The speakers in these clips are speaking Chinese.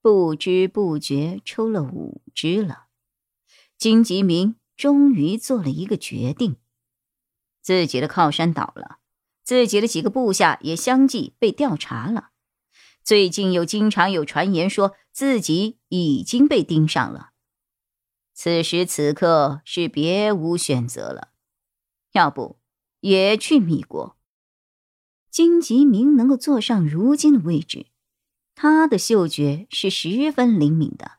不知不觉抽了五支了，金吉明终于做了一个决定：自己的靠山倒了，自己的几个部下也相继被调查了。最近又经常有传言说自己已经被盯上了。此时此刻是别无选择了，要不也去米国。金吉明能够坐上如今的位置。他的嗅觉是十分灵敏的，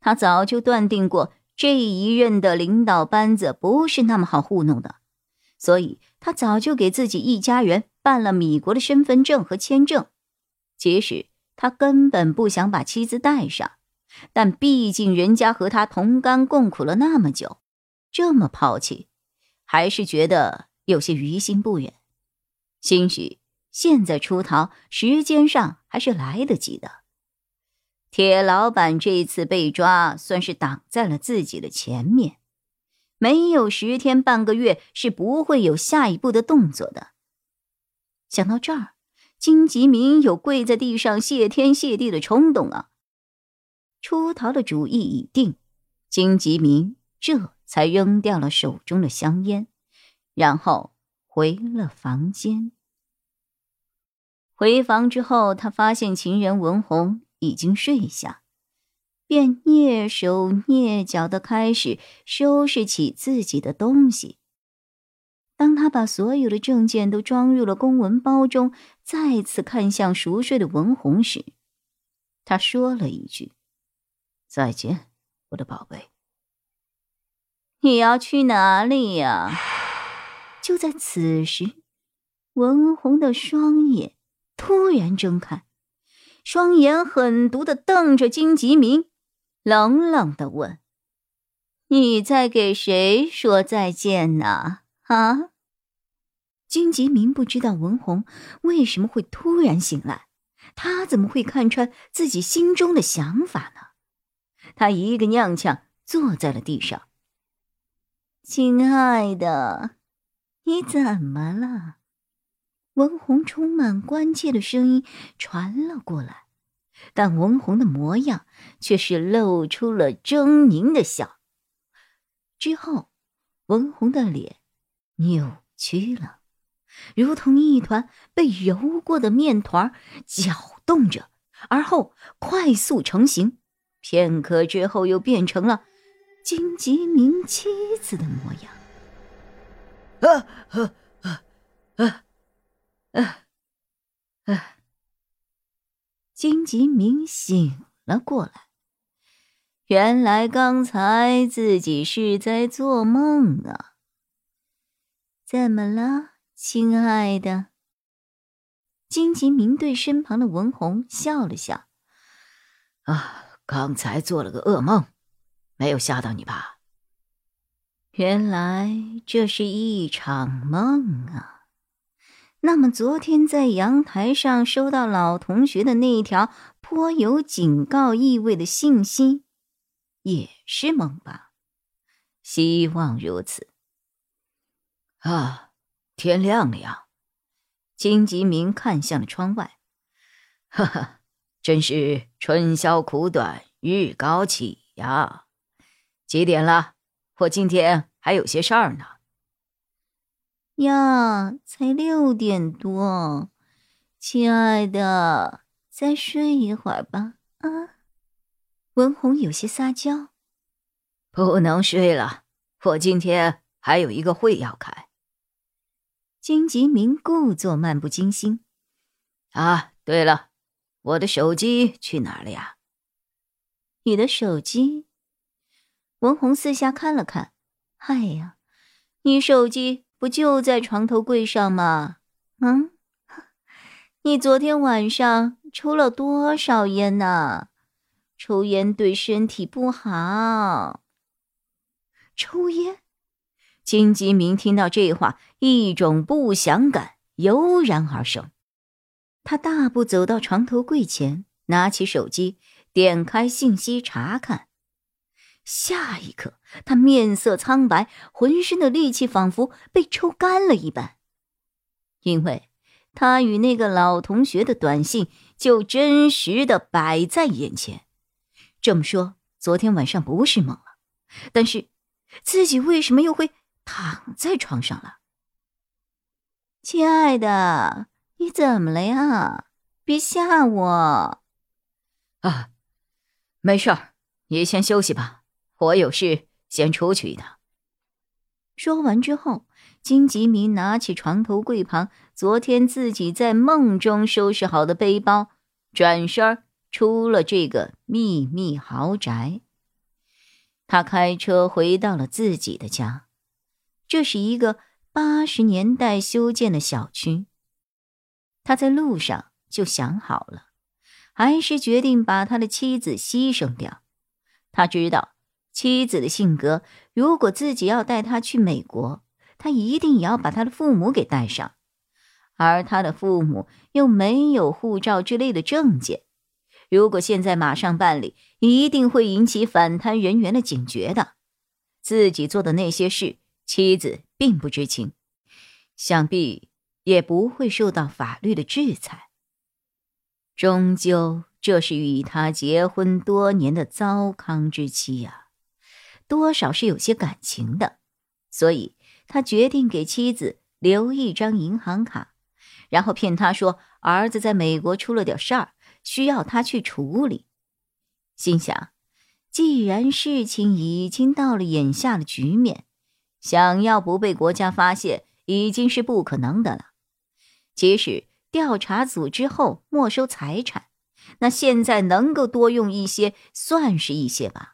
他早就断定过这一任的领导班子不是那么好糊弄的，所以他早就给自己一家人办了米国的身份证和签证。即使他根本不想把妻子带上，但毕竟人家和他同甘共苦了那么久，这么抛弃，还是觉得有些于心不忍。兴许。现在出逃，时间上还是来得及的。铁老板这次被抓，算是挡在了自己的前面。没有十天半个月，是不会有下一步的动作的。想到这儿，金吉明有跪在地上谢天谢地的冲动啊！出逃的主意已定，金吉明这才扔掉了手中的香烟，然后回了房间。回房之后，他发现情人文红已经睡下，便蹑手蹑脚的开始收拾起自己的东西。当他把所有的证件都装入了公文包中，再次看向熟睡的文红时，他说了一句：“再见，我的宝贝。”你要去哪里呀？就在此时，文红的双眼。突然睁开，双眼狠毒的瞪着金吉明，冷冷的问：“你在给谁说再见呢？”啊！金吉明不知道文红为什么会突然醒来，他怎么会看穿自己心中的想法呢？他一个踉跄坐在了地上。亲爱的，你怎么了？文红充满关切的声音传了过来，但文红的模样却是露出了狰狞的笑。之后，文红的脸扭曲了，如同一团被揉过的面团，搅动着，而后快速成型。片刻之后，又变成了金吉明妻子的模样。啊啊啊啊！啊啊！金吉明醒了过来，原来刚才自己是在做梦啊！怎么了，亲爱的？金吉明对身旁的文红笑了笑：“啊，刚才做了个噩梦，没有吓到你吧？原来这是一场梦啊！”那么，昨天在阳台上收到老同学的那一条颇有警告意味的信息，也是梦吧？希望如此。啊，天亮了呀！金吉明看向了窗外，哈哈，真是春宵苦短，日高起呀！几点了？我今天还有些事儿呢。呀，才六点多，亲爱的，再睡一会儿吧。啊，文红有些撒娇，不能睡了，我今天还有一个会要开。金吉明故作漫不经心。啊，对了，我的手机去哪了呀？你的手机？文红四下看了看，哎呀，你手机。不就在床头柜上吗？嗯，你昨天晚上抽了多少烟呢？抽烟对身体不好。抽烟？金吉明听到这话，一种不祥感油然而生。他大步走到床头柜前，拿起手机，点开信息查看。下一刻，他面色苍白，浑身的力气仿佛被抽干了一般，因为他与那个老同学的短信就真实的摆在眼前。这么说，昨天晚上不是梦了，但是自己为什么又会躺在床上了？亲爱的，你怎么了呀？别吓我！啊，没事儿，你先休息吧。我有事，先出去一趟。说完之后，金吉明拿起床头柜旁昨天自己在梦中收拾好的背包，转身出了这个秘密豪宅。他开车回到了自己的家，这是一个八十年代修建的小区。他在路上就想好了，还是决定把他的妻子牺牲掉。他知道。妻子的性格，如果自己要带他去美国，他一定也要把他的父母给带上，而他的父母又没有护照之类的证件，如果现在马上办理，一定会引起反贪人员的警觉的。自己做的那些事，妻子并不知情，想必也不会受到法律的制裁。终究，这是与他结婚多年的糟糠之妻呀。多少是有些感情的，所以他决定给妻子留一张银行卡，然后骗他说儿子在美国出了点事儿，需要他去处理。心想，既然事情已经到了眼下的局面，想要不被国家发现已经是不可能的了。即使调查组之后没收财产，那现在能够多用一些，算是一些吧。